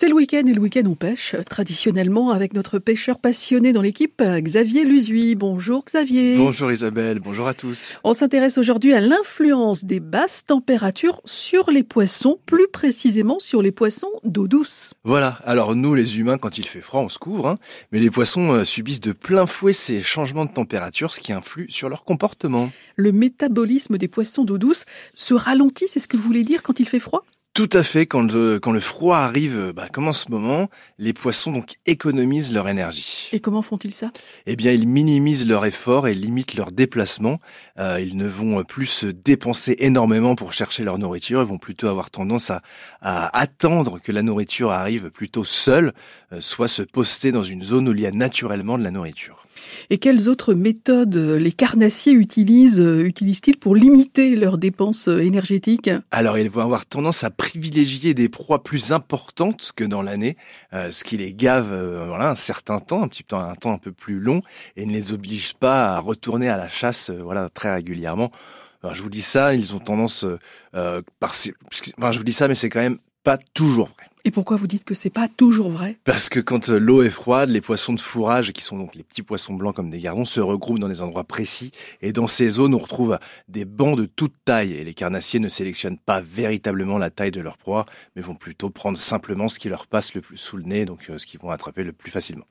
C'est le week-end et le week-end on pêche, traditionnellement avec notre pêcheur passionné dans l'équipe, Xavier Luzuy. Bonjour Xavier. Bonjour Isabelle, bonjour à tous. On s'intéresse aujourd'hui à l'influence des basses températures sur les poissons, plus précisément sur les poissons d'eau douce. Voilà, alors nous les humains quand il fait froid on se couvre, hein, mais les poissons euh, subissent de plein fouet ces changements de température, ce qui influe sur leur comportement. Le métabolisme des poissons d'eau douce se ralentit, c'est ce que vous voulez dire quand il fait froid? Tout à fait. Quand le, quand le froid arrive, bah, comme en ce moment, les poissons donc économisent leur énergie. Et comment font-ils ça? Eh bien, ils minimisent leur effort et limitent leur déplacement. Euh, ils ne vont plus se dépenser énormément pour chercher leur nourriture. Ils vont plutôt avoir tendance à, à attendre que la nourriture arrive plutôt seule, euh, soit se poster dans une zone où il y a naturellement de la nourriture. Et quelles autres méthodes les carnassiers utilisent, euh, utilisent-ils pour limiter leurs dépenses euh, énergétiques? Alors, ils vont avoir tendance à privilégier des proies plus importantes que dans l'année, euh, ce qui les gave voilà un certain temps, un petit temps, un temps un peu plus long, et ne les oblige pas à retourner à la chasse voilà très régulièrement. Alors, je vous dis ça, ils ont tendance, par, enfin, je vous dis ça, mais c'est quand même pas toujours vrai. Et pourquoi vous dites que c'est pas toujours vrai? Parce que quand euh, l'eau est froide, les poissons de fourrage, qui sont donc les petits poissons blancs comme des gardons, se regroupent dans des endroits précis. Et dans ces zones, on retrouve des bancs de toute taille. Et les carnassiers ne sélectionnent pas véritablement la taille de leur proie, mais vont plutôt prendre simplement ce qui leur passe le plus sous le nez, donc euh, ce qu'ils vont attraper le plus facilement.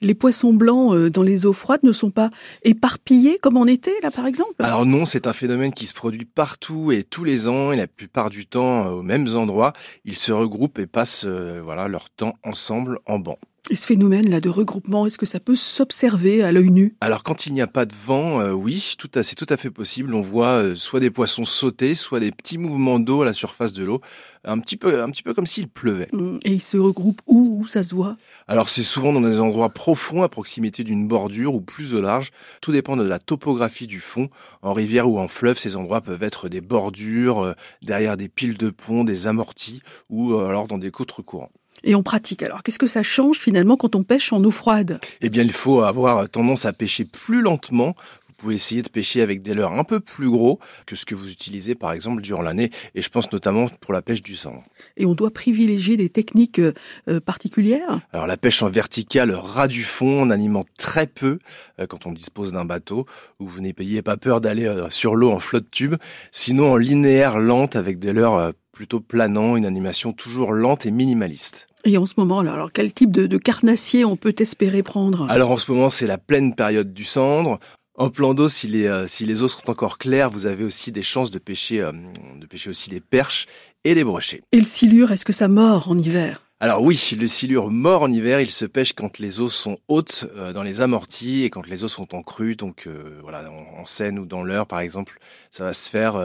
Les poissons blancs euh, dans les eaux froides ne sont pas éparpillés comme en été, là, par exemple? Alors non, c'est un phénomène qui se produit partout et tous les ans, et la plupart du temps euh, aux mêmes endroits. Ils se regroupent et passent euh, voilà leur temps ensemble en banc. Et ce phénomène-là de regroupement, est-ce que ça peut s'observer à l'œil nu? Alors quand il n'y a pas de vent, euh, oui, tout c'est tout à fait possible. On voit euh, soit des poissons sauter, soit des petits mouvements d'eau à la surface de l'eau, un petit peu, un petit peu comme s'il pleuvait. Mmh. Et ils se regroupent où, où ça se voit? Alors c'est souvent dans des endroits profonds, à proximité d'une bordure ou plus au large. Tout dépend de la topographie du fond. En rivière ou en fleuve, ces endroits peuvent être des bordures, euh, derrière des piles de ponts, des amortis, ou alors dans des côtes courants et on pratique. Alors, qu'est-ce que ça change finalement quand on pêche en eau froide? Eh bien, il faut avoir tendance à pêcher plus lentement. Vous pouvez essayer de pêcher avec des leurres un peu plus gros que ce que vous utilisez par exemple durant l'année. Et je pense notamment pour la pêche du sang. Et on doit privilégier des techniques euh, particulières? Alors la pêche en verticale ras du fond, en animant très peu euh, quand on dispose d'un bateau, où vous n'ayez pas peur d'aller euh, sur l'eau en flotte tube. Sinon en linéaire lente avec des leurres plutôt planants, une animation toujours lente et minimaliste. Et en ce moment, alors quel type de, de carnassier on peut espérer prendre? Alors en ce moment, c'est la pleine période du cendre. En plan d'eau, si les, euh, si les eaux sont encore claires, vous avez aussi des chances de pêcher, euh, de pêcher aussi des perches et des brochets. Et le silure, est-ce que ça mord en hiver? Alors oui, le silure mord en hiver, il se pêche quand les eaux sont hautes euh, dans les amortis et quand les eaux sont en crue, donc voilà, en, Seine ou dans l'Eure par exemple, ça va se faire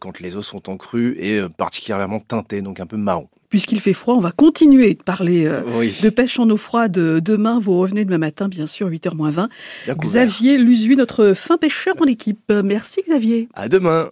quand les eaux sont en crue et particulièrement teintées, donc un peu marron puisqu'il fait froid, on va continuer de parler euh, de pêche en eau froide demain. Vous revenez demain matin, bien sûr, 8h20. Xavier Luzuy, notre fin pêcheur dans l'équipe. Merci Xavier. À demain.